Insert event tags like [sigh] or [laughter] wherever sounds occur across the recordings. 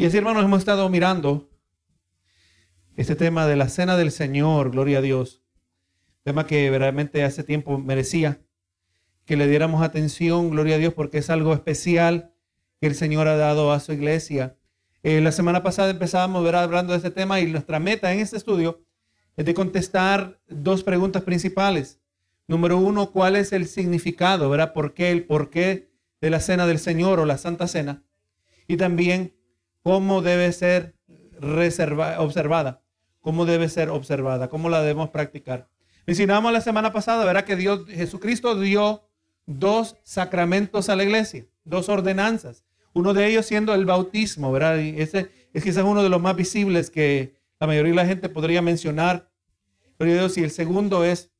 Y así, hermanos, hemos estado mirando este tema de la cena del Señor, gloria a Dios. Tema que verdaderamente hace tiempo merecía que le diéramos atención, gloria a Dios, porque es algo especial que el Señor ha dado a su iglesia. Eh, la semana pasada empezábamos ver hablando de este tema y nuestra meta en este estudio es de contestar dos preguntas principales. Número uno, ¿cuál es el significado? ¿verdad? ¿Por qué el porqué de la cena del Señor o la Santa Cena? Y también, ¿cómo debe ser observada? ¿Cómo debe ser observada? ¿Cómo la debemos practicar? Mencionamos la semana pasada, ¿verdad? Que Dios, Jesucristo dio dos sacramentos a la iglesia, dos ordenanzas. Uno de ellos siendo el bautismo, ¿verdad? Y ese es quizás uno de los más visibles que la mayoría de la gente podría mencionar. Pero Dios, y el segundo es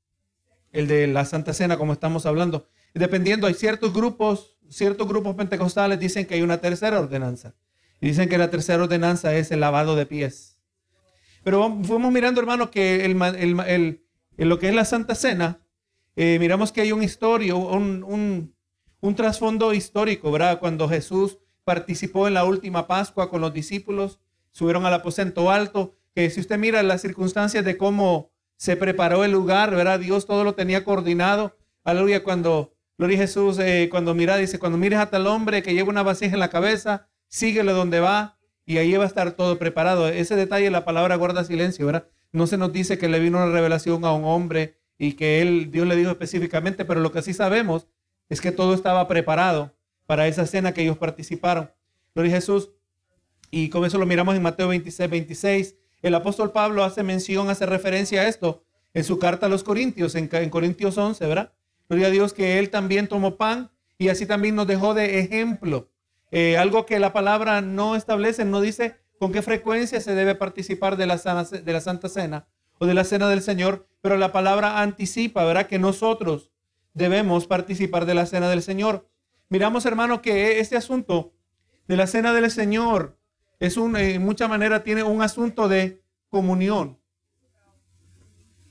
el de la Santa Cena, como estamos hablando. Dependiendo, hay ciertos grupos, ciertos grupos pentecostales dicen que hay una tercera ordenanza. Y dicen que la tercera ordenanza es el lavado de pies. Pero fuimos mirando, hermano, que en lo que es la Santa Cena, eh, miramos que hay un historia, un, un, trasfondo histórico, ¿verdad? Cuando Jesús participó en la última Pascua con los discípulos, subieron al aposento alto, que si usted mira las circunstancias de cómo se preparó el lugar, ¿verdad? Dios todo lo tenía coordinado. Aleluya, cuando Gloria Jesús, eh, cuando mira, dice, cuando mires a tal hombre que lleva una vasija en la cabeza, síguele donde va y ahí va a estar todo preparado. Ese detalle la palabra guarda silencio, ¿verdad? No se nos dice que le vino una revelación a un hombre y que él, Dios le dijo específicamente, pero lo que sí sabemos es que todo estaba preparado para esa cena que ellos participaron. Gloria a Jesús. Y con eso lo miramos en Mateo 26, 26. El apóstol Pablo hace mención, hace referencia a esto en su carta a los Corintios, en, en Corintios 11, ¿verdad? Gloria a Dios que él también tomó pan y así también nos dejó de ejemplo. Eh, algo que la palabra no establece, no dice con qué frecuencia se debe participar de la, de la Santa Cena o de la Cena del Señor, pero la palabra anticipa, ¿verdad? Que nosotros debemos participar de la Cena del Señor. Miramos, hermano, que este asunto de la Cena del Señor es un, en mucha manera tiene un asunto de comunión.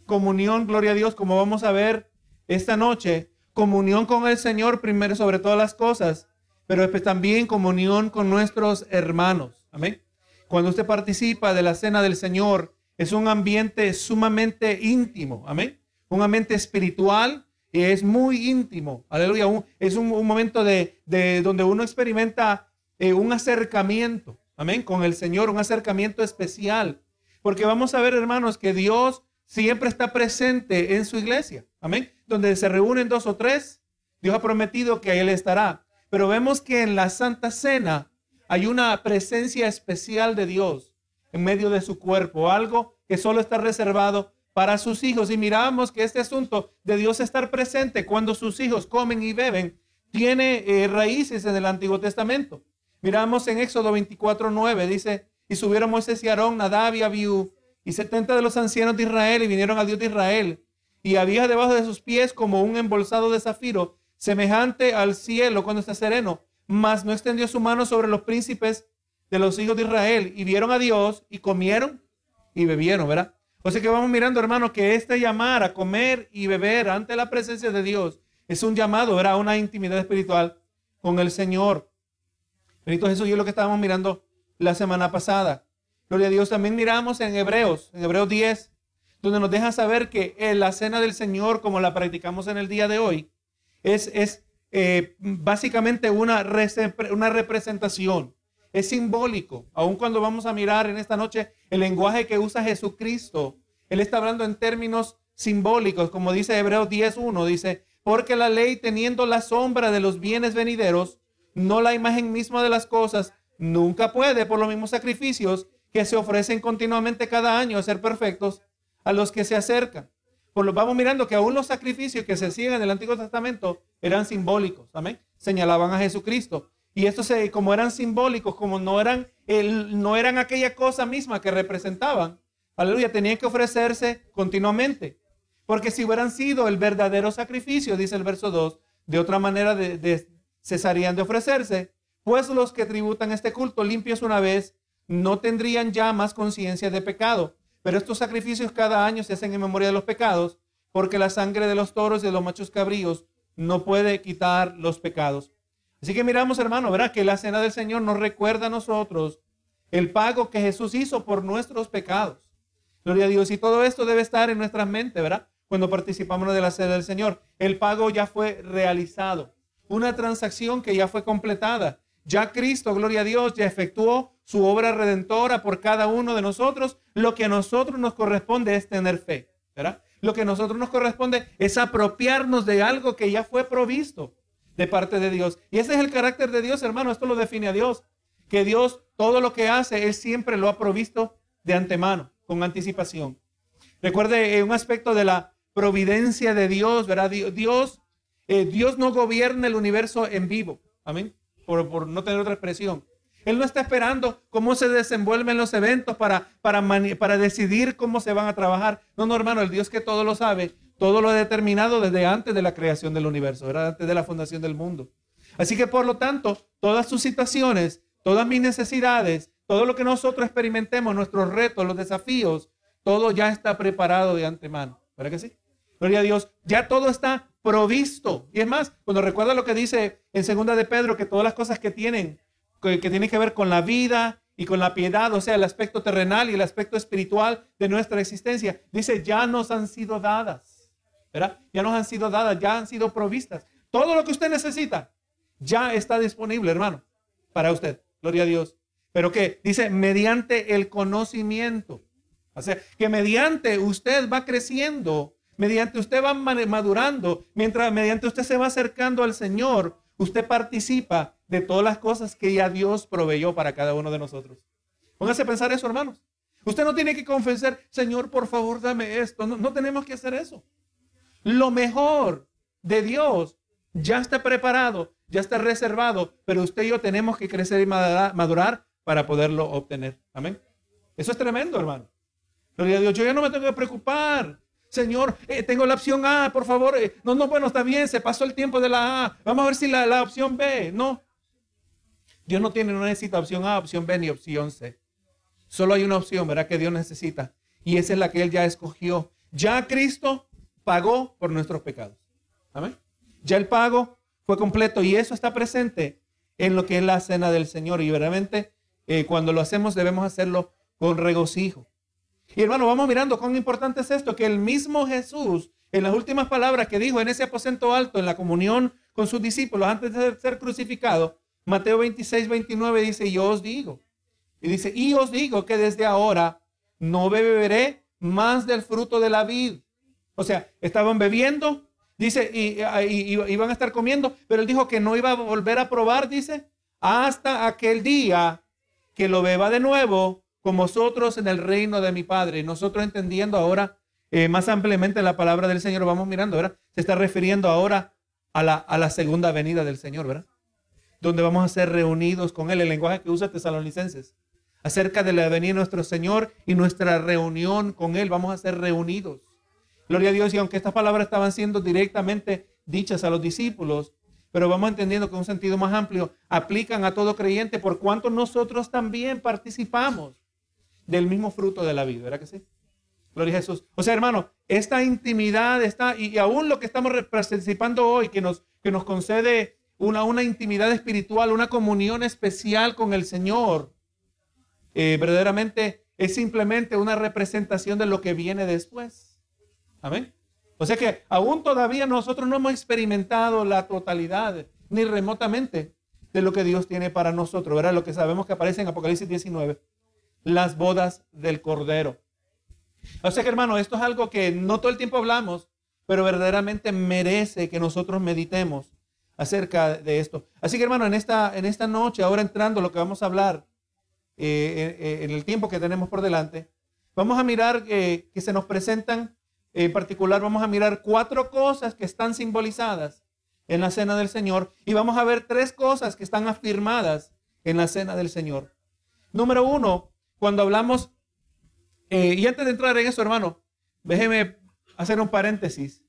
Comunión, gloria a Dios, como vamos a ver esta noche, comunión con el Señor primero sobre todas las cosas, pero también comunión con nuestros hermanos. Amén. Cuando usted participa de la cena del Señor, es un ambiente sumamente íntimo. Amén. Un ambiente espiritual y es muy íntimo. Aleluya. es un, momento de, donde uno experimenta eh, un acercamiento. Amén. Con el Señor, un acercamiento especial. Porque vamos a ver, hermanos, que Dios siempre está presente en su iglesia. Amén. Donde se reúnen dos o tres, Dios ha prometido que Él estará. Pero vemos que en la Santa Cena hay una presencia especial de Dios en medio de su cuerpo, algo que solo está reservado para sus hijos. Y miramos que este asunto de Dios estar presente cuando sus hijos comen y beben tiene eh, raíces en el Antiguo Testamento. Miramos en Éxodo 24, 9, dice, y subieron Moisés y Aarón, Nadab y Abiú, y setenta de los ancianos de Israel, y vinieron a Dios de Israel. Y había debajo de sus pies como un embolsado de zafiro, semejante al cielo cuando está sereno mas no extendió su mano sobre los príncipes de los hijos de Israel y vieron a Dios y comieron y bebieron, ¿verdad? O sea que vamos mirando, hermano, que este llamar a comer y beber ante la presencia de Dios es un llamado, ¿verdad? Una intimidad espiritual con el Señor. Benito Jesús, yo lo que estábamos mirando la semana pasada. Gloria a Dios. También miramos en Hebreos, en Hebreos 10, donde nos deja saber que en la cena del Señor, como la practicamos en el día de hoy, es, eh, básicamente una, una representación. Es simbólico. Aun cuando vamos a mirar en esta noche el lenguaje que usa Jesucristo, Él está hablando en términos simbólicos, como dice Hebreos 10.1, dice, porque la ley teniendo la sombra de los bienes venideros, no la imagen misma de las cosas, nunca puede por los mismos sacrificios que se ofrecen continuamente cada año a ser perfectos a los que se acercan. Lo vamos mirando que aún los sacrificios que se siguen en el Antiguo Testamento eran simbólicos, amén. Señalaban a Jesucristo. Y estos, como eran simbólicos, como no eran, el, no eran aquella cosa misma que representaban, aleluya, tenían que ofrecerse continuamente. Porque si hubieran sido el verdadero sacrificio, dice el verso 2, de otra manera de, cesarían de ofrecerse, pues los que tributan este culto limpios una vez no tendrían ya más conciencia de pecado. Pero estos sacrificios cada año se hacen en memoria de los pecados, porque la sangre de los toros y de los machos cabríos no puede quitar los pecados. Así que miramos, hermano, ¿verdad? Que la cena del Señor nos recuerda a nosotros el pago que Jesús hizo por nuestros pecados. Gloria a Dios. Y todo esto debe estar en nuestra mente, ¿verdad? Cuando participamos de la sede del Señor. El pago ya fue realizado. Una transacción que ya fue completada. Ya Cristo, gloria a Dios, ya efectuó su obra redentora por cada uno de nosotros. Lo que a nosotros nos corresponde es tener fe, ¿verdad? Lo que a nosotros nos corresponde es apropiarnos de algo que ya fue provisto de parte de Dios. Y ese es el carácter de Dios, hermano. Esto lo define a Dios. Que Dios, todo lo que hace, Él siempre lo ha provisto de antemano, con anticipación. Recuerde eh, un aspecto de la providencia de Dios, ¿verdad? Dios, eh, Dios no gobierna el universo en vivo. Amén. Por, por no tener otra expresión. Él no está esperando cómo se desenvuelven los eventos para, para, para decidir cómo se van a trabajar. No, no, hermano, el Dios que todo lo sabe, todo lo ha determinado desde antes de la creación del universo, ¿verdad? antes de la fundación del mundo. Así que por lo tanto, todas sus situaciones, todas mis necesidades, todo lo que nosotros experimentemos, nuestros retos, los desafíos, todo ya está preparado de antemano. ¿Verdad que sí? Gloria a Dios. Ya todo está provisto. Y es más, cuando recuerda lo que dice en segunda de Pedro, que todas las cosas que tienen que, tiene que ver con la vida y con la piedad, o sea, el aspecto terrenal y el aspecto espiritual de nuestra existencia. Dice, ya nos han sido dadas, ¿verdad? Ya nos han sido dadas, ya han sido provistas. Todo lo que usted necesita ya está disponible, hermano, para usted. Gloria a Dios. Pero que dice, mediante el conocimiento. O sea, que mediante usted va creciendo, mediante usted va madurando, mientras mediante usted se va acercando al Señor, usted participa de todas las cosas que ya Dios proveyó para cada uno de nosotros. Póngase a pensar eso, hermanos. Usted no tiene que confesar, Señor, por favor, dame esto. No, tenemos que hacer eso. Lo mejor de Dios ya está preparado, ya está reservado, pero usted y yo tenemos que crecer y madurar, para poderlo obtener. Amén. Eso es tremendo, hermano. Gloria a Dios. Yo ya no me tengo que preocupar. Señor, eh, tengo la opción A, por favor. Eh, no, no, bueno, está bien, se pasó el tiempo de la A. Vamos a ver si la, la opción B. No, Dios no tiene, no necesita opción A, opción B ni opción C. Solo hay una opción, ¿verdad? Que Dios necesita. Y esa es la que Él ya escogió. Ya Cristo pagó por nuestros pecados. Amén. Ya el pago fue completo y eso está presente en lo que es la cena del Señor. Y verdaderamente eh, cuando lo hacemos debemos hacerlo con regocijo. Y hermano, vamos mirando cuán importante es esto, que el mismo Jesús, en las últimas palabras que dijo en ese aposento alto, en la comunión con sus discípulos antes de ser crucificado, Mateo 26, 29 dice, yo os digo. Y dice, y os digo que desde ahora no beberé más del fruto de la vid. O sea, estaban bebiendo, dice, y, iban a estar comiendo, pero él dijo que no iba a volver a probar, dice, hasta aquel día que lo beba de nuevo con vosotros en el reino de mi Padre. Nosotros entendiendo ahora eh, más ampliamente la palabra del Señor, vamos mirando, ¿verdad? Se está refiriendo ahora a la, segunda venida del Señor, ¿verdad? donde vamos a ser reunidos con Él, el lenguaje que usa Tesalonicenses, acerca de la venida de nuestro Señor y nuestra reunión con Él, vamos a ser reunidos. Gloria a Dios, y aunque estas palabras estaban siendo directamente dichas a los discípulos, pero vamos entendiendo que un sentido más amplio aplican a todo creyente por cuanto nosotros también participamos del mismo fruto de la vida, ¿verdad que sí? Gloria a Jesús. O sea, hermano, esta intimidad está, y, aún lo que estamos participando hoy, que nos, que nos concede una, una intimidad espiritual, una comunión especial con el Señor, eh, verdaderamente es simplemente una representación de lo que viene después. Amén. O sea que aún todavía nosotros no hemos experimentado la totalidad, ni remotamente, de lo que Dios tiene para nosotros. ¿verdad? Lo que sabemos que aparece en Apocalipsis 19, las bodas del Cordero. O sea que hermano, esto es algo que no todo el tiempo hablamos, pero verdaderamente merece que nosotros meditemos acerca de esto. Así que hermano, en esta, en esta noche, ahora entrando lo que vamos a hablar eh, eh, en el tiempo que tenemos por delante, vamos a mirar eh, que se nos presentan, en particular vamos a mirar cuatro cosas que están simbolizadas en la cena del Señor y vamos a ver tres cosas que están afirmadas en la cena del Señor. Número uno, cuando hablamos, y antes de entrar en eso, hermano, déjeme hacer un paréntesis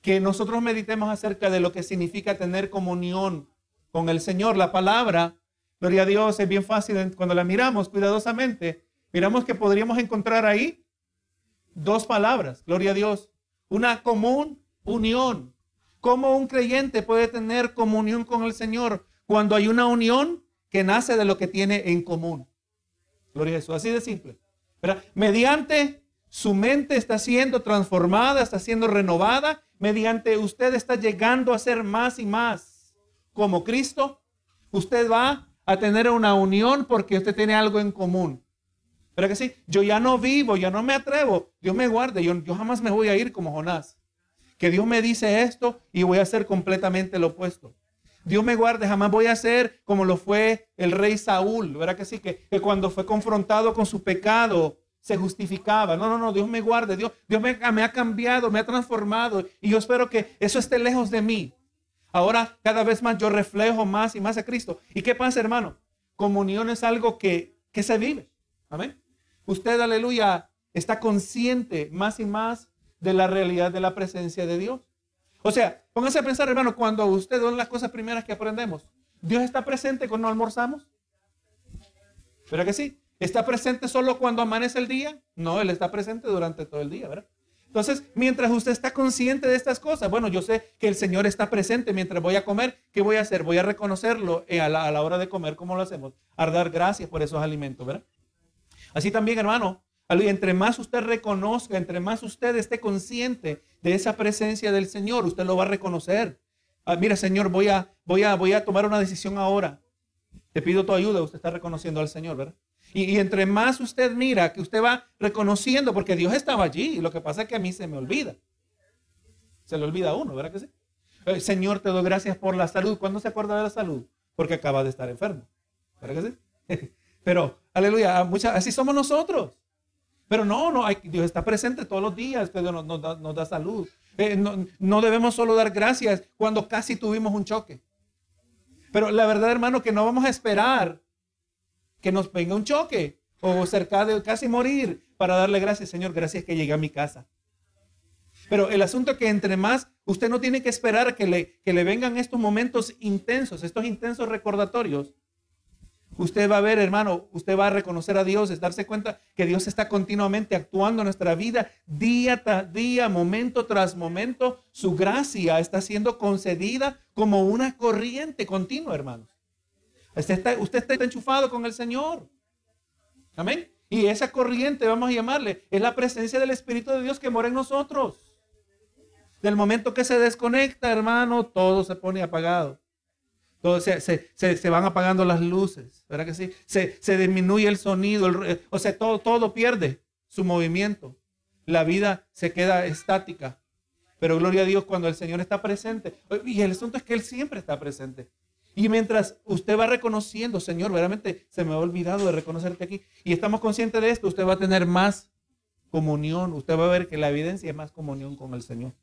que nosotros meditemos acerca de lo que significa tener comunión con el Señor. La palabra, gloria a Dios, es bien fácil cuando la miramos cuidadosamente. Miramos que podríamos encontrar ahí dos palabras, gloria a Dios. Una común unión. ¿Cómo un creyente puede tener comunión con el Señor cuando hay una unión que nace de lo que tiene en común? Gloria a Jesús, así de simple. ¿verdad? Mediante su mente está siendo transformada, está siendo renovada, mediante usted está llegando a ser más y más como Cristo, usted va a tener una unión porque usted tiene algo en común. ¿Verdad que sí? Yo ya no vivo, ya no me atrevo. Dios me guarde, yo, yo jamás me voy a ir como Jonás. Que Dios me dice esto y voy a hacer completamente lo opuesto. Dios me guarde, jamás voy a ser como lo fue el rey Saúl, ¿verdad que sí? Que, cuando fue confrontado con su pecado se justificaba. No, no, no, Dios me guarde, Dios, Dios me, me, ha cambiado, me ha transformado y yo espero que eso esté lejos de mí. Ahora cada vez más yo reflejo más y más a Cristo. ¿Y qué pasa, hermano? Comunión es algo que, que se vive. Amén. Usted, aleluya, está consciente más y más de la realidad de la presencia de Dios. O sea, póngase a pensar, hermano, cuando usted son las cosas primeras que aprendemos. Dios está presente cuando almorzamos. ¿Verdad que sí? ¿Está presente solo cuando amanece el día? No, Él está presente durante todo el día, ¿verdad? Entonces, mientras usted está consciente de estas cosas, bueno, yo sé que el Señor está presente mientras voy a comer. ¿Qué voy a hacer? Voy a reconocerlo a la, a la hora de comer, ¿cómo lo hacemos? A dar gracias por esos alimentos, ¿verdad? Así también, hermano, entre más usted reconozca, entre más usted esté consciente de esa presencia del Señor, usted lo va a reconocer. Ah, mira, Señor, voy a, voy, a, voy a tomar una decisión ahora. Te pido tu ayuda, usted está reconociendo al Señor, ¿verdad? Y, y, entre más usted mira, que usted va reconociendo, porque Dios estaba allí, lo que pasa es que a mí se me olvida. Se le olvida a uno, ¿verdad que sí? Eh, Señor, te doy gracias por la salud. ¿Cuándo se acuerda de la salud? Porque acaba de estar enfermo. ¿Verdad que sí? [laughs] Pero, aleluya, muchas, así somos nosotros. Pero no, no, Dios está presente todos los días, Dios nos, da, salud. Eh, no, no, debemos solo dar gracias cuando casi tuvimos un choque. Pero la verdad, hermano, que no vamos a esperar que nos venga un choque o cerca de casi morir para darle gracias, Señor, gracias que llegué a mi casa. Pero el asunto es que entre más, usted no tiene que esperar que le, que le vengan estos momentos intensos, estos intensos recordatorios, Usted va a ver, hermano, usted va a reconocer a Dios, es darse cuenta que Dios está continuamente actuando en nuestra vida, día tras día, momento tras momento. Su gracia está siendo concedida como una corriente continua, hermanos. Usted está, usted está enchufado con el Señor. Amén. Y esa corriente, vamos a llamarle, es la presencia del Espíritu de Dios que mora en nosotros. Del momento que se desconecta, hermano, todo se pone apagado. Se, se, se, van apagando las luces, ¿verdad que sí? Se, se disminuye el sonido, o sea, todo, todo pierde su movimiento. La vida se queda estática. Pero gloria a Dios cuando el Señor está presente. Y el asunto es que Él siempre está presente. Y mientras usted va reconociendo, Señor, verdaderamente se me ha olvidado de reconocerte aquí. Y estamos conscientes de esto, usted va a tener más comunión. Usted va a ver que la evidencia es más comunión con el Señor.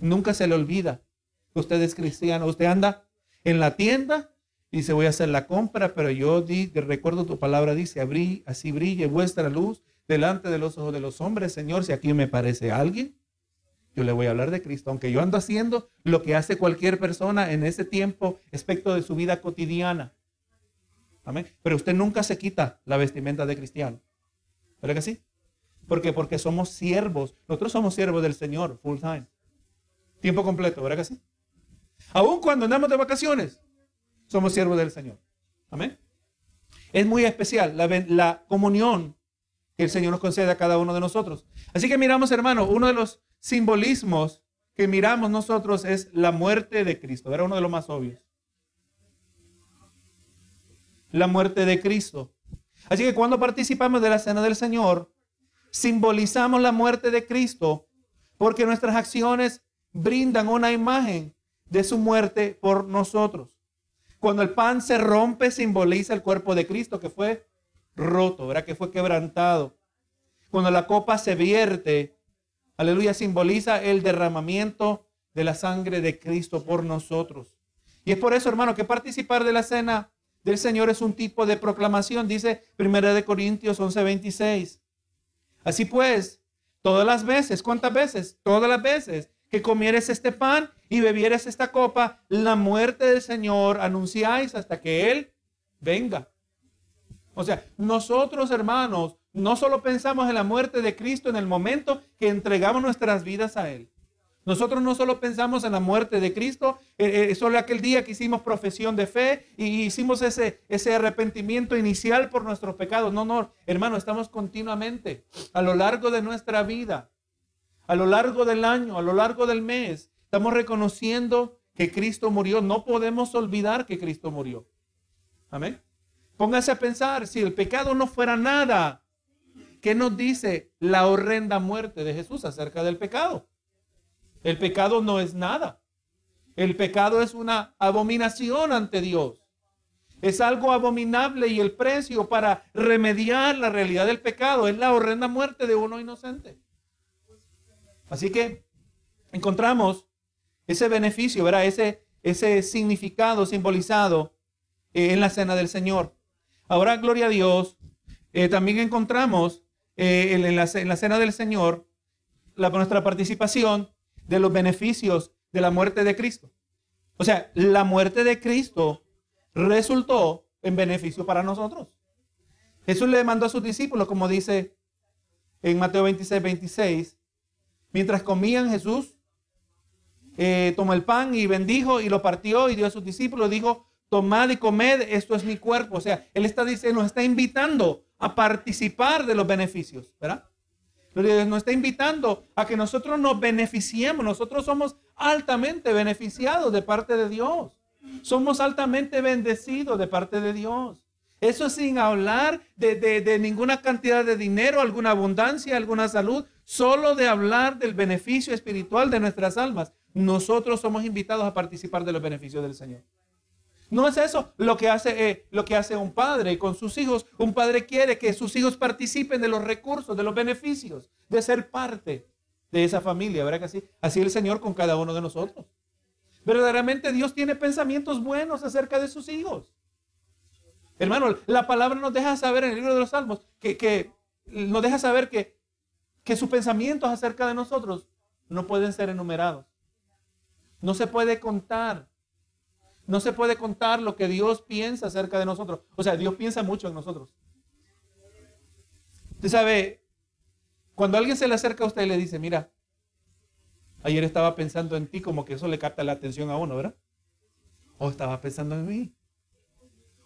Nunca se le olvida que usted es cristiano. Usted anda en la tienda, dice, voy a hacer la compra, pero yo di, recuerdo tu palabra, dice, abrí, así brille vuestra luz delante de los ojos de los hombres, Señor, si aquí me parece alguien, yo le voy a hablar de Cristo, aunque yo ando haciendo lo que hace cualquier persona en ese tiempo, aspecto de su vida cotidiana. Amén. Pero usted nunca se quita la vestimenta de cristiano. ¿Verdad que sí? Porque Porque somos siervos. Nosotros somos siervos del Señor, full time. Tiempo completo, ¿verdad que sí? Aún cuando andamos de vacaciones, somos siervos del Señor. Amén. Es muy especial la, la, comunión que el Señor nos concede a cada uno de nosotros. Así que miramos, hermano, uno de los simbolismos que miramos nosotros es la muerte de Cristo. Era uno de los más obvios. La muerte de Cristo. Así que cuando participamos de la cena del Señor, simbolizamos la muerte de Cristo porque nuestras acciones brindan una imagen de su muerte por nosotros. Cuando el pan se rompe, simboliza el cuerpo de Cristo que fue roto, ¿verdad? Que fue quebrantado. Cuando la copa se vierte, aleluya, simboliza el derramamiento de la sangre de Cristo por nosotros. Y es por eso, hermano, que participar de la cena del Señor es un tipo de proclamación, dice 1 de Corintios 11:26. Así pues, todas las veces, ¿cuántas veces? Todas las veces que comieres este pan y bebieres esta copa, la muerte del Señor anunciáis hasta que Él venga. O sea, nosotros hermanos, no solo pensamos en la muerte de Cristo en el momento que entregamos nuestras vidas a Él. Nosotros no solo pensamos en la muerte de Cristo, eh, eh, solo aquel día que hicimos profesión de fe y hicimos ese, ese arrepentimiento inicial por nuestros pecados. No, no, hermano, estamos continuamente a lo largo de nuestra vida, a lo largo del año, a lo largo del mes, estamos reconociendo que Cristo murió. No podemos olvidar que Cristo murió. Amén. Póngase a pensar, si el pecado no fuera nada, ¿qué nos dice la horrenda muerte de Jesús acerca del pecado? El pecado no es nada. El pecado es una abominación ante Dios. Es algo abominable y el precio para remediar la realidad del pecado es la horrenda muerte de uno inocente. Así que encontramos ese beneficio, ¿verdad? Ese, ese significado simbolizado eh, en la cena del Señor. Ahora, gloria a Dios, eh, también encontramos eh, en, la, en, la, cena del Señor nuestra participación de los beneficios de la muerte de Cristo. O sea, la muerte de Cristo resultó en beneficio para nosotros. Jesús le mandó a sus discípulos, como dice en Mateo 26, 26, mientras comían Jesús, eh, tomó el pan y bendijo y lo partió y dio a sus discípulos, dijo, tomad y comed, esto es mi cuerpo. O sea, Él está diciendo, nos está invitando a participar de los beneficios, ¿verdad? nos está invitando a que nosotros nos beneficiemos. Nosotros somos altamente beneficiados de parte de Dios. Somos altamente bendecidos de parte de Dios. Eso sin hablar de, ninguna cantidad de dinero, alguna abundancia, alguna salud, solo de hablar del beneficio espiritual de nuestras almas. Nosotros somos invitados a participar de los beneficios del Señor. No es eso lo que hace eh, lo que hace un padre con sus hijos. Un padre quiere que sus hijos participen de los recursos, de los beneficios, de ser parte de esa familia, ¿verdad que así? Así el Señor con cada uno de nosotros. Verdaderamente Dios tiene pensamientos buenos acerca de sus hijos. Hermano, la palabra nos deja saber en el libro de los Salmos que, que nos deja saber que, que sus pensamientos acerca de nosotros no pueden ser enumerados. No se puede contar. No se puede contar lo que Dios piensa acerca de nosotros. O sea, Dios piensa mucho en nosotros. Usted sabe, cuando alguien se le acerca a usted y le dice, mira, ayer estaba pensando en ti, como que eso le capta la atención a uno, ¿verdad? O estaba pensando en mí.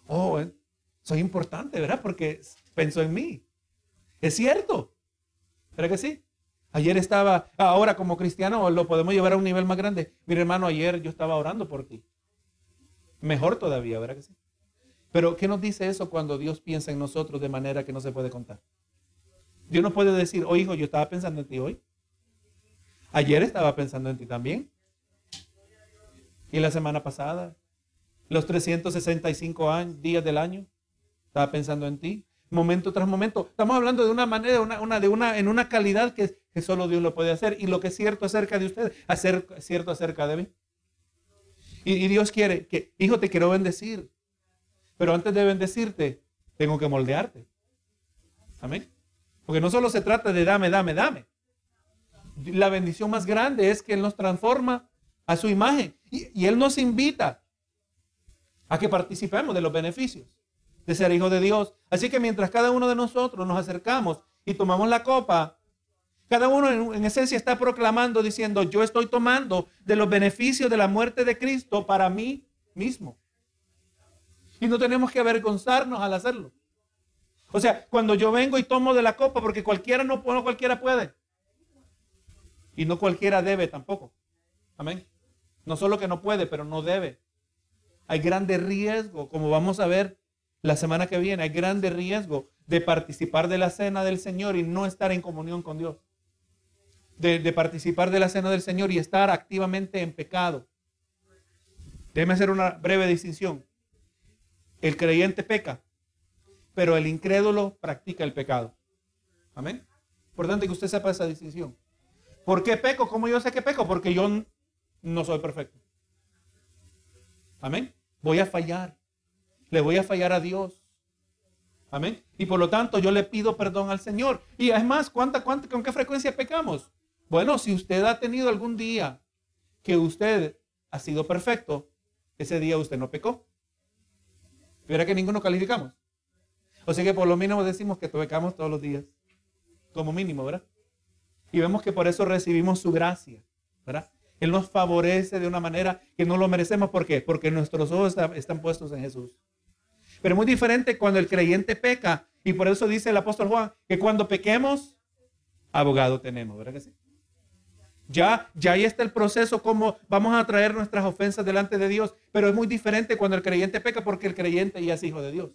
Oh, eh, soy importante, ¿verdad? Porque pensó en mí. Es cierto. ¿Verdad que sí? Ayer estaba, ahora como cristiano lo podemos llevar a un nivel más grande. Mira hermano, ayer yo estaba orando por ti. Mejor todavía, ¿verdad que sí? Pero ¿qué nos dice eso cuando Dios piensa en nosotros de manera que no se puede contar? Dios no puede decir, oh hijo, yo estaba pensando en ti hoy. Ayer estaba pensando en ti también. Y la semana pasada, los 365 años, días del año, estaba pensando en ti. Momento tras momento. Estamos hablando de una manera, una, de una, en una calidad que, solo Dios lo puede hacer. Y lo que es cierto acerca de usted, hacer cierto acerca de mí. Y, Dios quiere que, hijo, te quiero bendecir. Pero antes de bendecirte, tengo que moldearte. Amén. Porque no solo se trata de dame, dame, dame. La bendición más grande es que Él nos transforma a su imagen. Y Él nos invita a que participemos de los beneficios de ser hijo de Dios. Así que mientras cada uno de nosotros nos acercamos y tomamos la copa, cada uno en, esencia está proclamando, diciendo, yo estoy tomando de los beneficios de la muerte de Cristo para mí mismo. Y no tenemos que avergonzarnos al hacerlo. O sea, cuando yo vengo y tomo de la copa, porque cualquiera no, no cualquiera puede. Y no cualquiera debe tampoco. Amén. No solo que no puede, pero no debe. Hay grande riesgo, como vamos a ver la semana que viene, hay grande riesgo de participar de la cena del Señor y no estar en comunión con Dios de, participar de la cena del Señor y estar activamente en pecado. Déjeme hacer una breve distinción. El creyente peca, pero el incrédulo practica el pecado. Amén. Importante que usted sepa esa distinción. ¿Por qué peco? ¿Cómo yo sé que peco? Porque yo no soy perfecto. Amén. Voy a fallar. Le voy a fallar a Dios. Amén. Y por lo tanto yo le pido perdón al Señor. Y además, ¿cuánta, cuánta, ¿con qué frecuencia pecamos? Bueno, si usted ha tenido algún día que usted ha sido perfecto, ese día usted no pecó. Verá que ninguno calificamos. O sea que por lo mínimo decimos que pecamos todos los días. Como mínimo, ¿verdad? Y vemos que por eso recibimos su gracia. ¿verdad? Él nos favorece de una manera que no lo merecemos. ¿Por qué? Porque nuestros ojos están puestos en Jesús. Pero muy diferente cuando el creyente peca. Y por eso dice el apóstol Juan que cuando pequemos, abogado tenemos, ¿verdad que sí? Ya, ya ahí está el proceso, como vamos a traer nuestras ofensas delante de Dios. Pero es muy diferente cuando el creyente peca porque el creyente ya es hijo de Dios.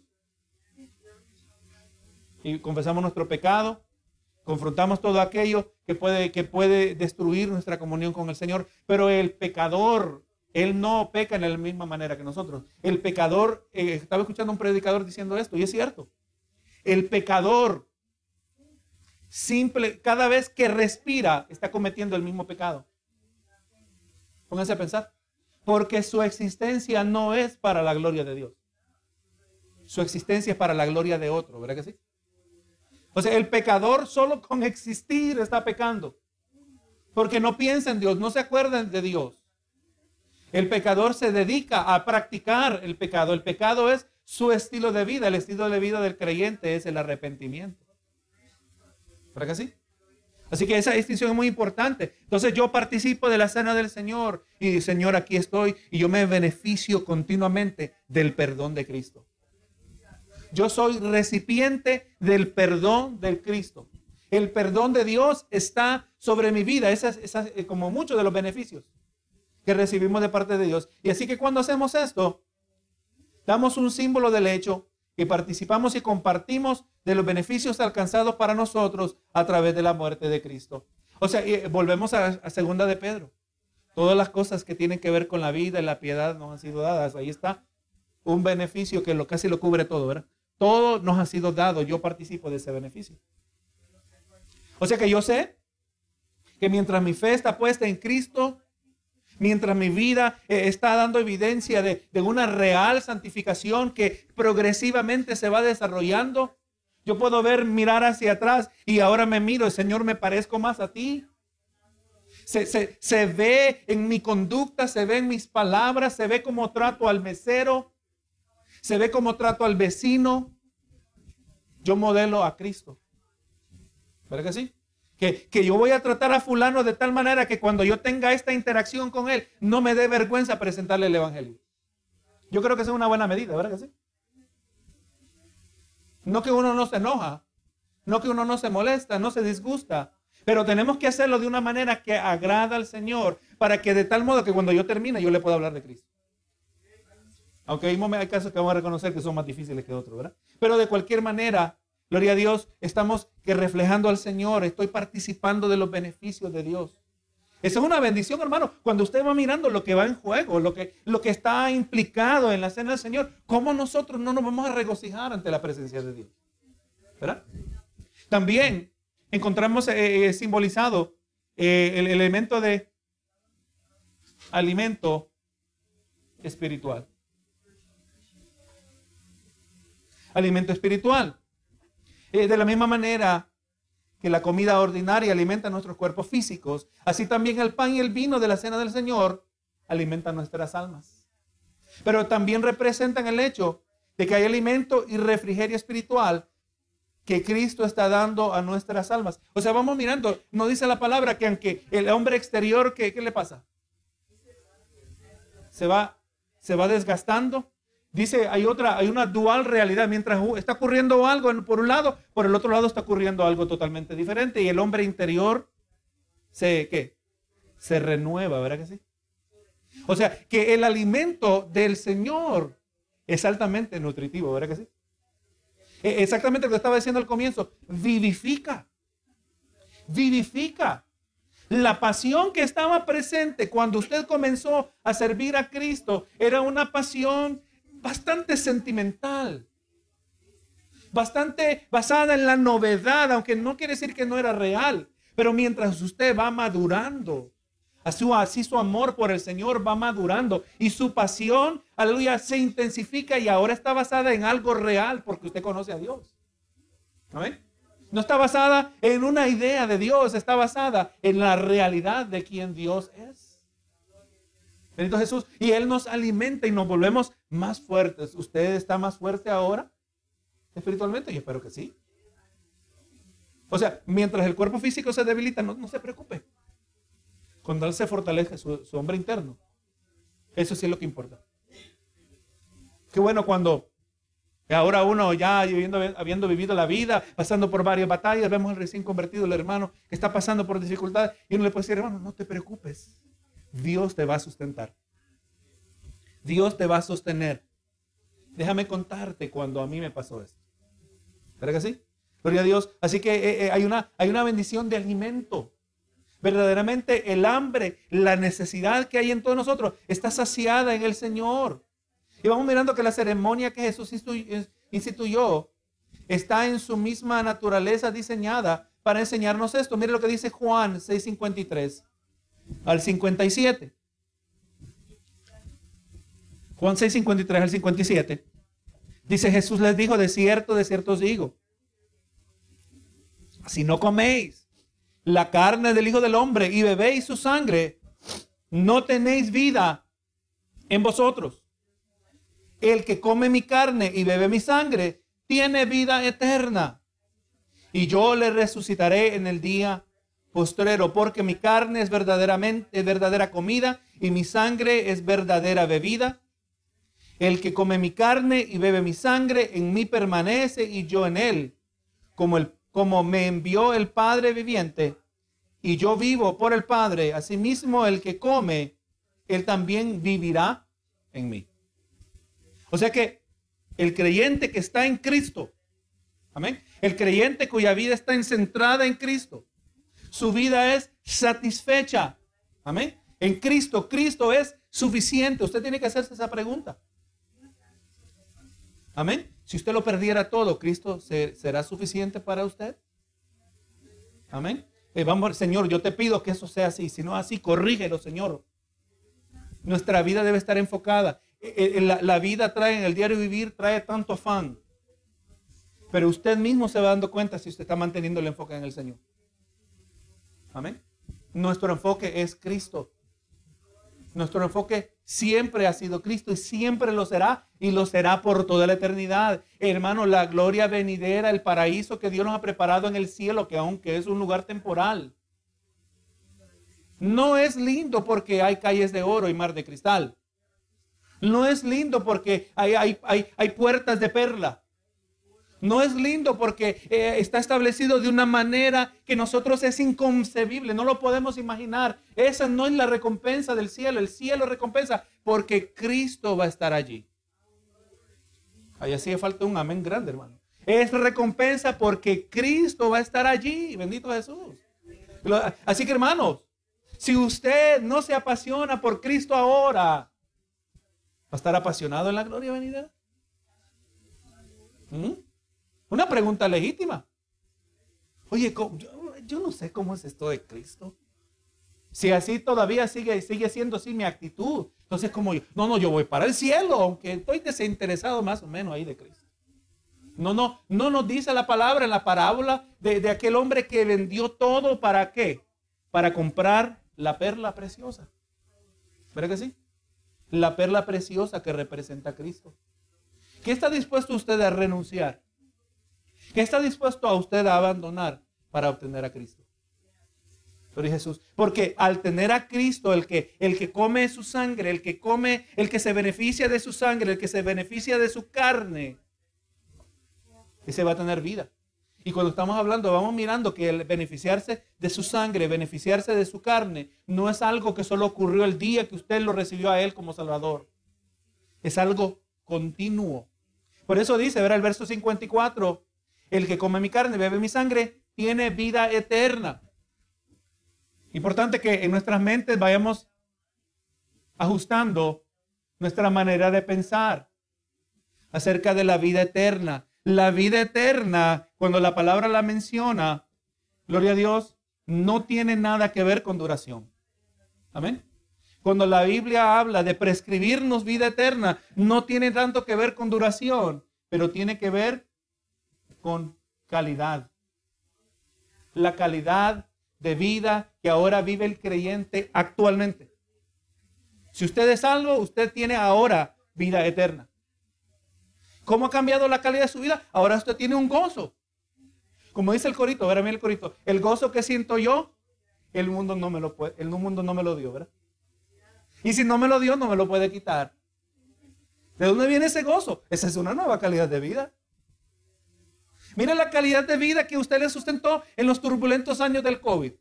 Y confesamos nuestro pecado, confrontamos todo aquello que puede, que puede destruir nuestra comunión con el Señor. Pero el pecador, él no peca en la misma manera que nosotros. El pecador, eh, estaba escuchando a un predicador diciendo esto, y es cierto. El pecador simple, cada vez que respira, está cometiendo el mismo pecado. Pónganse a pensar. Porque su existencia no es para la gloria de Dios. Su existencia es para la gloria de otro, ¿verdad que sí? O sea, el pecador solo con existir está pecando. Porque no piensa en Dios, no se acuerdan de Dios. El pecador se dedica a practicar el pecado. El pecado es su estilo de vida. El estilo de vida del creyente es el arrepentimiento. ¿Verdad que sí? Así que esa distinción es muy importante. Entonces yo participo de la cena del Señor y Señor, aquí estoy y yo me beneficio continuamente del perdón de Cristo. Yo soy recipiente del perdón del Cristo. El perdón de Dios está sobre mi vida. Esa es, eh, como muchos de los beneficios que recibimos de parte de Dios. Y así que cuando hacemos esto, damos un símbolo del hecho que participamos y compartimos de los beneficios alcanzados para nosotros a través de la muerte de Cristo. O sea, volvemos a, segunda de Pedro. Todas las cosas que tienen que ver con la vida y la piedad nos han sido dadas. Ahí está un beneficio que lo casi lo cubre todo, ¿verdad? Todo nos ha sido dado. Yo participo de ese beneficio. O sea que yo sé que mientras mi fe está puesta en Cristo, mientras mi vida eh, está dando evidencia de, una real santificación que progresivamente se va desarrollando, yo puedo ver, mirar hacia atrás y ahora me miro, Señor, me parezco más a ti. Se, se, ve en mi conducta, se ve en mis palabras, se ve como trato al mesero, se ve como trato al vecino. Yo modelo a Cristo. ¿Verdad que sí? Que, yo voy a tratar a fulano de tal manera que cuando yo tenga esta interacción con él, no me dé vergüenza presentarle el Evangelio. Yo creo que esa es una buena medida, ¿verdad que sí? No que uno no se enoja, no que uno no se molesta, no se disgusta, pero tenemos que hacerlo de una manera que agrada al Señor, para que de tal modo que cuando yo termine yo le pueda hablar de Cristo. Aunque hay casos que vamos a reconocer que son más difíciles que otros, ¿verdad? Pero de cualquier manera, Gloria a Dios, estamos que reflejando al Señor, estoy participando de los beneficios de Dios. Esa es una bendición, hermano. Cuando usted va mirando lo que va en juego, lo que, lo que está implicado en la cena del Señor, ¿cómo nosotros no nos vamos a regocijar ante la presencia de Dios? ¿Verdad? También encontramos eh, eh, simbolizado eh, el elemento de alimento espiritual. Alimento espiritual. Eh, de la misma manera que la comida ordinaria alimenta nuestros cuerpos físicos, así también el pan y el vino de la cena del Señor alimentan nuestras almas. Pero también representan el hecho de que hay alimento y refrigerio espiritual que Cristo está dando a nuestras almas. O sea, vamos mirando, no dice la palabra que aunque el hombre exterior, ¿qué, qué le pasa? Se va, se va desgastando, Dice, hay otra, hay una dual realidad. Mientras está ocurriendo algo por un lado, por el otro lado está ocurriendo algo totalmente diferente. Y el hombre interior se, ¿qué? Se renueva, ¿verdad que sí? O sea, que el alimento del Señor es altamente nutritivo, ¿verdad que sí? E, exactamente lo que estaba diciendo al comienzo, vivifica, vivifica. La pasión que estaba presente cuando usted comenzó a servir a Cristo era una pasión bastante sentimental, bastante basada en la novedad, aunque no quiere decir que no era real, pero mientras usted va madurando, así su amor por el Señor va madurando y su pasión, aleluya, se intensifica y ahora está basada en algo real porque usted conoce a Dios. No está basada en una idea de Dios, está basada en la realidad de quien Dios es. Bendito Jesús. Y Él nos alimenta y nos volvemos más fuertes. ¿Usted está más fuerte ahora espiritualmente? Yo espero que sí. O sea, mientras el cuerpo físico se debilita, no, se preocupe. Cuando Él se fortalece su, su hombre interno. Eso sí es lo que importa. Qué bueno cuando ahora uno ya habiendo, habiendo vivido la vida, pasando por varias batallas, vemos al recién convertido, el hermano que está pasando por dificultades y uno le puede decir, hermano, no te preocupes. Dios te va a sustentar. Dios te va a sostener. Déjame contarte cuando a mí me pasó esto. ¿Verdad que sí? Gloria a Dios. Así que eh, eh, hay, una, hay una bendición de alimento. Verdaderamente el hambre, la necesidad que hay en todos nosotros está saciada en el Señor. Y vamos mirando que la ceremonia que Jesús instituyó está en su misma naturaleza diseñada para enseñarnos esto. Mire lo que dice Juan 6:53 al 57. Juan 6:53 al 57. Dice Jesús les dijo, de cierto, de cierto digo, si no coméis la carne del Hijo del Hombre y bebéis su sangre, no tenéis vida en vosotros. El que come mi carne y bebe mi sangre, tiene vida eterna. Y yo le resucitaré en el día postrero, porque mi carne es verdaderamente verdadera comida y mi sangre es verdadera bebida. El que come mi carne y bebe mi sangre, en mí permanece y yo en él. Como, el, como me envió el Padre viviente y yo vivo por el Padre, asimismo el que come, él también vivirá en mí. O sea que el creyente que está en Cristo, amén, el creyente cuya vida está centrada en Cristo, su vida es satisfecha, amén. En Cristo, Cristo es suficiente. Usted tiene que hacerse esa pregunta. Amén. Si usted lo perdiera todo, ¿Cristo será suficiente para usted? Amén. Eh, vamos, Señor, yo te pido que eso sea así. Si no así, corrígelo, Señor. Nuestra vida debe estar enfocada. Eh, eh, la, la, vida trae en el diario vivir, trae tanto afán. Pero usted mismo se va dando cuenta si usted está manteniendo el enfoque en el Señor. Amén. Nuestro enfoque es Cristo. Nuestro enfoque siempre ha sido Cristo y siempre lo será y lo será por toda la eternidad. Hermano, la gloria venidera, el paraíso que Dios nos ha preparado en el cielo, que aunque es un lugar temporal, no es lindo porque hay calles de oro y mar de cristal. No es lindo porque hay, hay, hay, hay puertas de perla. No es lindo porque eh, está establecido de una manera que nosotros es inconcebible, no lo podemos imaginar. Esa no es la recompensa del cielo, el cielo recompensa porque Cristo va a estar allí. Ahí así falta un amén grande, hermano. Es recompensa porque Cristo va a estar allí, bendito Jesús. Así que hermanos, si usted no se apasiona por Cristo ahora, ¿va a estar apasionado en la gloria venida? ¿Mm? Pregunta legítima. Oye, yo, no sé cómo es esto de Cristo. Si así todavía sigue, sigue siendo así mi actitud. Entonces, como yo, no, no, yo voy para el cielo, aunque estoy desinteresado más o menos ahí de Cristo. No, no, no nos dice la palabra en la parábola de, de aquel hombre que vendió todo para qué? Para comprar la perla preciosa. ¿Verdad que sí? La perla preciosa que representa a Cristo. ¿Qué está dispuesto usted a renunciar? ¿Qué está dispuesto a usted a abandonar para obtener a Cristo? Pero Jesús, porque al tener a Cristo, el que, el que come su sangre, el que come, el que se beneficia de su sangre, el que se beneficia de su carne, ese va a tener vida. Y cuando estamos hablando, vamos mirando que el beneficiarse de su sangre, beneficiarse de su carne, no es algo que solo ocurrió el día que usted lo recibió a Él como Salvador. Es algo continuo. Por eso dice, verá el verso 54, el que come mi carne, bebe mi sangre, tiene vida eterna. Importante que en nuestras mentes vayamos ajustando nuestra manera de pensar acerca de la vida eterna. La vida eterna, cuando la palabra la menciona, gloria a Dios, no tiene nada que ver con duración. Amén. Cuando la Biblia habla de prescribirnos vida eterna, no tiene tanto que ver con duración, pero tiene que ver con calidad. La calidad de vida que ahora vive el creyente actualmente. Si usted es salvo, usted tiene ahora vida eterna. ¿Cómo ha cambiado la calidad de su vida? Ahora usted tiene un gozo. Como dice el corito, ver el corito. El gozo que siento yo el mundo no me lo puede, el mundo no me lo dio, ¿verdad? Y si no me lo dio, no me lo puede quitar. ¿De dónde viene ese gozo? Esa es una nueva calidad de vida. Mire la calidad de vida que usted le sustentó en los turbulentos años del COVID.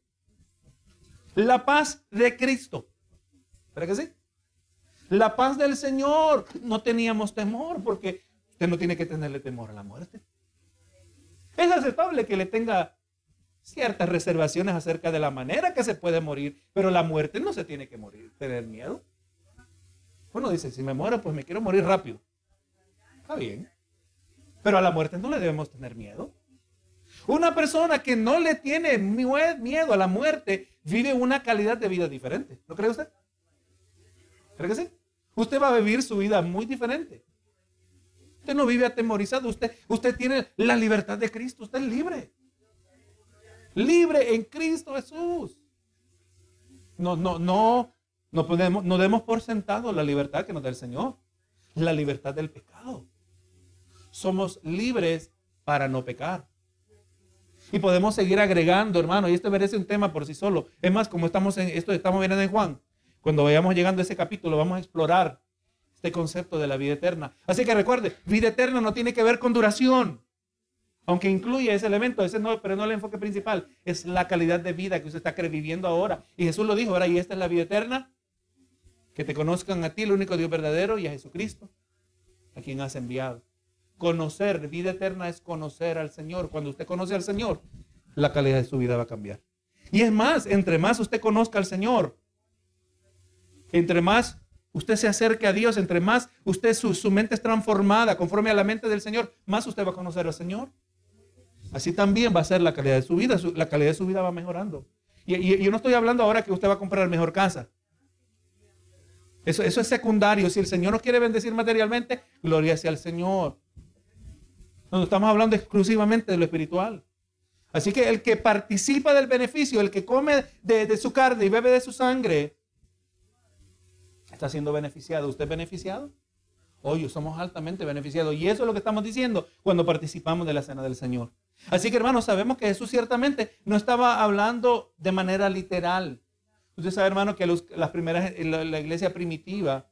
La paz de Cristo. ¿Verdad que sí? La paz del Señor. No teníamos temor porque usted no tiene que tenerle temor a la muerte. Es aceptable que le tenga ciertas reservaciones acerca de la manera que se puede morir, pero la muerte no se tiene que morir, tener miedo. Uno dice, si me muero, pues me quiero morir rápido. Está bien. Pero a la muerte no le debemos tener miedo. Una persona que no le tiene miedo a la muerte vive una calidad de vida diferente. ¿No cree usted? ¿Cree que sí? Usted va a vivir su vida muy diferente. Usted no vive atemorizado. Usted, usted tiene la libertad de Cristo. Usted es libre libre en Cristo Jesús. No, no, no, no podemos, no demos por sentado la libertad que nos da el Señor, la libertad del pecado. Somos libres para no pecar. Y podemos seguir agregando, hermano, y esto merece un tema por sí solo. Es más, como estamos en esto, estamos viendo en Juan, cuando vayamos llegando a ese capítulo, vamos a explorar este concepto de la vida eterna. Así que recuerde, vida eterna no tiene que ver con duración. Aunque incluye ese elemento, ese no, pero no el enfoque principal, es la calidad de vida que usted está viviendo ahora. Y Jesús lo dijo, ahora, y esta es la vida eterna, que te conozcan a ti, el único Dios verdadero, y a Jesucristo, a quien has enviado. Conocer, vida eterna es conocer al Señor. Cuando usted conoce al Señor, la calidad de su vida va a cambiar. Y es más, entre más usted conozca al Señor, entre más usted se acerque a Dios, entre más usted su, su mente es transformada conforme a la mente del Señor, más usted va a conocer al Señor. Así también va a ser la calidad de su vida. la calidad de su vida va mejorando. Y, yo no estoy hablando ahora que usted va a comprar mejor casa. Eso, eso es secundario. Si el Señor nos quiere bendecir materialmente, gloria sea al Señor. No estamos hablando exclusivamente de lo espiritual. Así que el que participa del beneficio, el que come de, su carne y bebe de su sangre, está siendo beneficiado. ¿Usted es beneficiado? Hoy somos altamente beneficiados. Y eso es lo que estamos diciendo cuando participamos de la cena del Señor. Así que hermanos, sabemos que Jesús ciertamente no estaba hablando de manera literal. Usted sabe, hermano, que las primeras, la, la iglesia primitiva,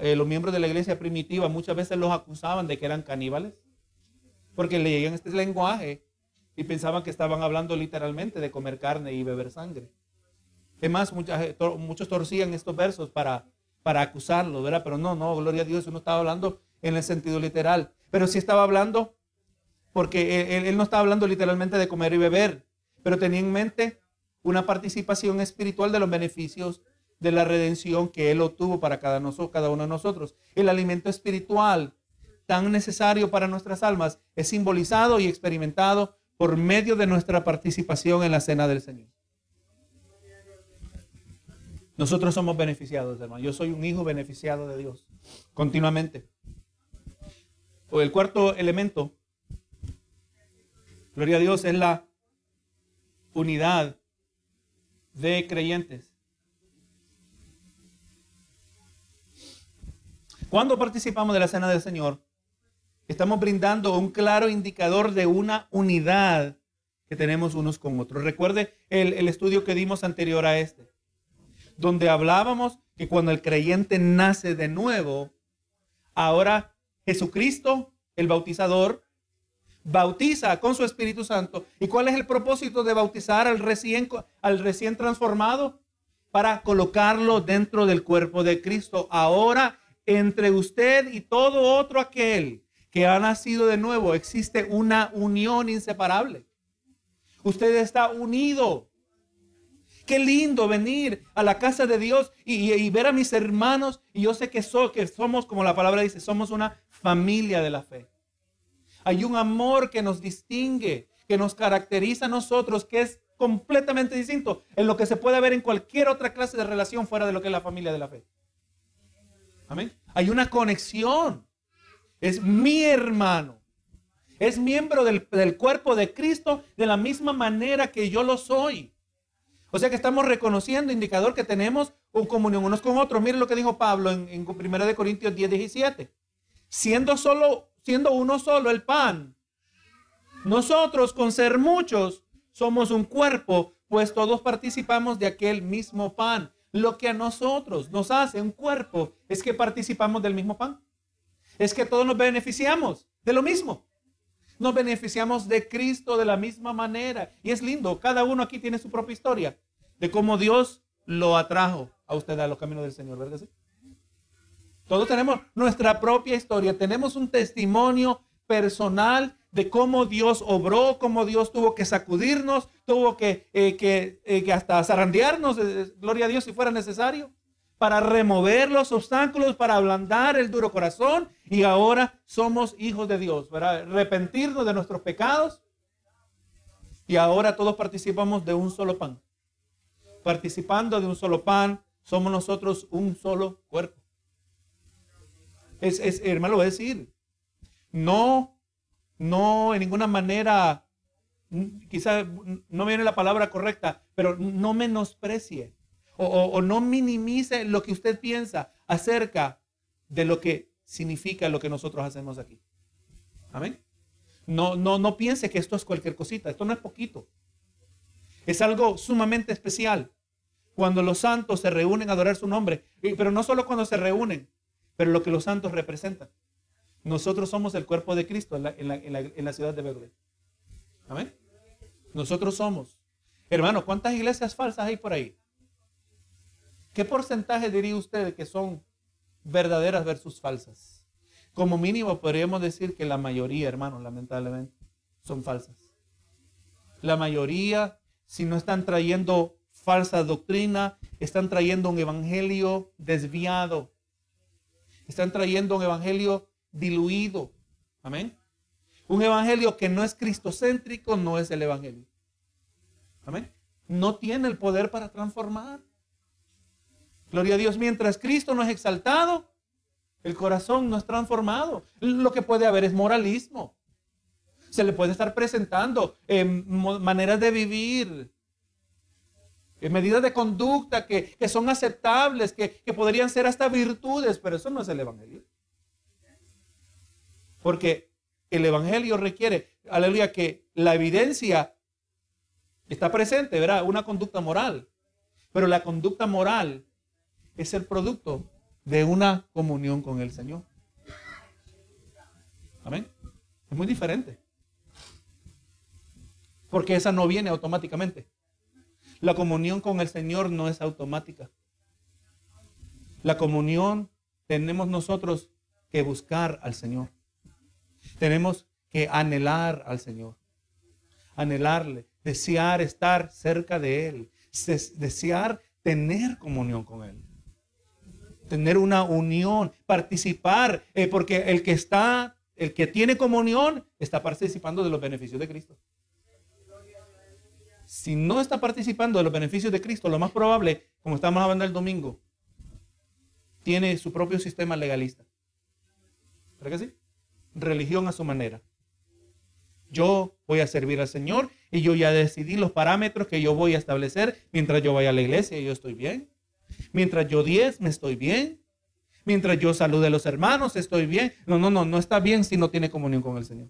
eh, los miembros de la iglesia primitiva muchas veces los acusaban de que eran caníbales, porque leían este lenguaje y pensaban que estaban hablando literalmente de comer carne y beber sangre. Es más, muchas, muchos torcían estos versos para, para acusarlo, ¿verdad? Pero no, no, gloria a Dios, no estaba hablando en el sentido literal, pero sí estaba hablando porque él, no estaba hablando literalmente de comer y beber, pero tenía en mente una participación espiritual de los beneficios de la redención que él obtuvo para cada uno de nosotros. El alimento espiritual tan necesario para nuestras almas es simbolizado y experimentado por medio de nuestra participación en la cena del Señor. Nosotros somos beneficiados, hermano. Yo soy un hijo beneficiado de Dios continuamente. El cuarto elemento Gloria a Dios, es la unidad de creyentes. Cuando participamos de la cena del Señor, estamos brindando un claro indicador de una unidad que tenemos unos con otros. Recuerde el, estudio que dimos anterior a este, donde hablábamos que cuando el creyente nace de nuevo, ahora Jesucristo, el bautizador, bautiza con su Espíritu Santo. ¿Y cuál es el propósito de bautizar al recién, al recién transformado? Para colocarlo dentro del cuerpo de Cristo. Ahora, entre usted y todo otro aquel que ha nacido de nuevo, existe una unión inseparable. Usted está unido. Qué lindo venir a la casa de Dios y, ver a mis hermanos. Y yo sé que, que somos, como la palabra dice, somos una familia de la fe. Hay un amor que nos distingue, que nos caracteriza a nosotros, que es completamente distinto en lo que se puede ver en cualquier otra clase de relación fuera de lo que es la familia de la fe. Amén. Hay una conexión. Es mi hermano. Es miembro del, cuerpo de Cristo de la misma manera que yo lo soy. O sea que estamos reconociendo, indicador que tenemos un comunión unos con otros. Miren lo que dijo Pablo en, en 1 Corintios 10, 17. Siendo solo siendo uno solo el pan. Nosotros, con ser muchos, somos un cuerpo, pues todos participamos de aquel mismo pan. Lo que a nosotros nos hace un cuerpo es que participamos del mismo pan. Es que todos nos beneficiamos de lo mismo. Nos beneficiamos de Cristo de la misma manera. Y es lindo, cada uno aquí tiene su propia historia de cómo Dios lo atrajo a usted a los caminos del Señor, ¿verdad? Todos tenemos nuestra propia historia, tenemos un testimonio personal de cómo Dios obró, cómo Dios tuvo que sacudirnos, tuvo que, eh, que, eh, que, hasta zarandearnos, eh, gloria a Dios si fuera necesario, para remover los obstáculos, para ablandar el duro corazón. Y ahora somos hijos de Dios, para arrepentirnos de nuestros pecados. Y ahora todos participamos de un solo pan. Participando de un solo pan, somos nosotros un solo cuerpo. Es, es hermano, voy a decir, no no en ninguna manera, quizá no viene la palabra correcta, pero no menosprecie o, no minimice lo que usted piensa acerca de lo que significa lo que nosotros hacemos aquí. Amén. No, no, no piense que esto es cualquier cosita, esto no es poquito. Es algo sumamente especial cuando los santos se reúnen a adorar su nombre, pero no solo cuando se reúnen, pero lo que los santos representan. Nosotros somos el cuerpo de Cristo en la, ciudad de Beverly. Amén. Nosotros somos. Hermano, ¿cuántas iglesias falsas hay por ahí? ¿Qué porcentaje diría usted que son verdaderas versus falsas? Como mínimo podríamos decir que la mayoría, hermano, lamentablemente, son falsas. La mayoría, si no están trayendo falsa doctrina, están trayendo un evangelio desviado. Están trayendo un evangelio diluido. Amén. Un evangelio que no es cristocéntrico no es el evangelio. Amén. No tiene el poder para transformar. Gloria a Dios, mientras Cristo no es exaltado, el corazón no es transformado. Lo que puede haber es moralismo. Se le puede estar presentando en maneras de vivir, en medidas de conducta que, son aceptables, que, que podrían ser hasta virtudes, pero eso no es el Evangelio. Porque el Evangelio requiere, aleluya, que la evidencia está presente, ¿verdad? Una conducta moral. Pero la conducta moral es el producto de una comunión con el Señor. Amén. Es muy diferente. Porque esa no viene automáticamente. La comunión con el Señor no es automática. La comunión tenemos nosotros que buscar al Señor. Tenemos que anhelar al Señor, anhelarle, desear estar cerca de Él, desear tener comunión con Él, tener una unión, participar, eh, porque el que está, el que tiene comunión, está participando de los beneficios de Cristo. Si no está participando de los beneficios de Cristo, lo más probable, como estamos hablando el domingo, tiene su propio sistema legalista. ¿Verdad que sí? religión a su manera. Yo voy a servir al Señor y yo ya decidí los parámetros que yo voy a establecer mientras yo vaya a la iglesia y yo estoy bien. Mientras yo diez, me estoy bien. Mientras yo salude a los hermanos, estoy bien. No, no, no, no está bien si no tiene comunión con el Señor.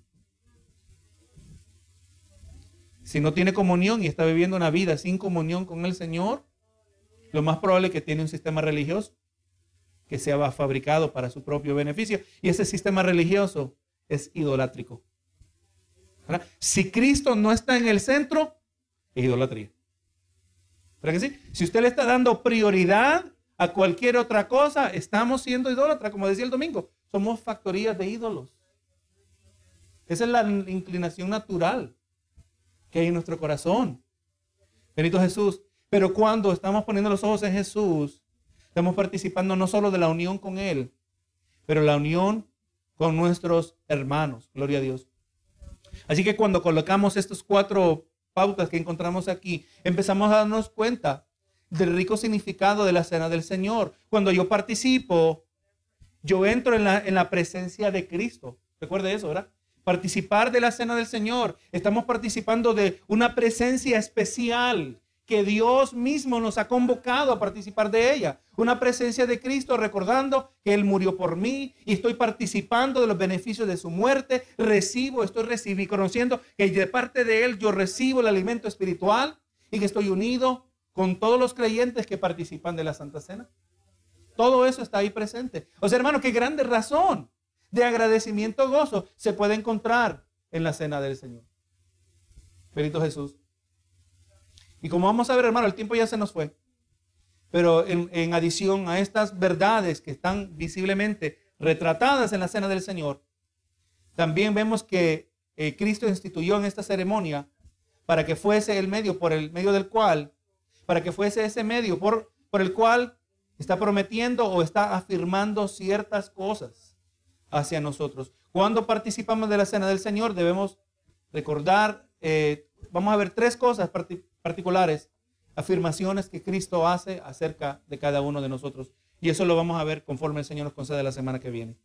Si no tiene comunión y está viviendo una vida sin comunión con el Señor, lo más probable es que tiene un sistema religioso que sea fabricado para su propio beneficio. Y ese sistema religioso es idolátrico. Si Cristo no está en el centro, es idolatría. ¿Verdad sí? Si usted le está dando prioridad a cualquier otra cosa, estamos siendo idólatras, como decía el domingo. Somos factorías de ídolos. Esa es la inclinación natural que hay en nuestro corazón. Benito Jesús. Pero cuando estamos poniendo los ojos en Jesús, Estamos participando no solo de la unión con Él, pero la unión con nuestros hermanos. Gloria a Dios. Así que cuando colocamos estos cuatro pautas que encontramos aquí, empezamos a darnos cuenta del rico significado de la cena del Señor. Cuando yo participo, yo entro en la, en la presencia de Cristo. Recuerde eso, ¿verdad? Participar de la cena del Señor. Estamos participando de una presencia especial que Dios mismo nos ha convocado a participar de ella. Una presencia de Cristo recordando que Él murió por mí y estoy participando de los beneficios de su muerte. Recibo, estoy recibiendo, conociendo que de parte de Él yo recibo el alimento espiritual. y que estoy unido con todos los creyentes que participan de la Santa Cena. Todo eso está ahí presente. O sea, hermano, qué grande razón de agradecimiento, gozo se puede encontrar en la cena del Señor. Bendito Jesús. Y como vamos a ver, hermano, el tiempo ya se nos fue. Pero en, adición a estas verdades que están visiblemente retratadas en la cena del Señor, también vemos que eh, Cristo instituyó en esta ceremonia para que fuese el medio por el medio del cual, para que fuese ese medio por, por el cual está prometiendo o está afirmando ciertas cosas hacia nosotros. Cuando participamos de la cena del Señor debemos recordar, eh, vamos a ver tres cosas particulares, afirmaciones que Cristo hace acerca de cada uno de nosotros. Y eso lo vamos a ver conforme el Señor nos concede la semana que viene.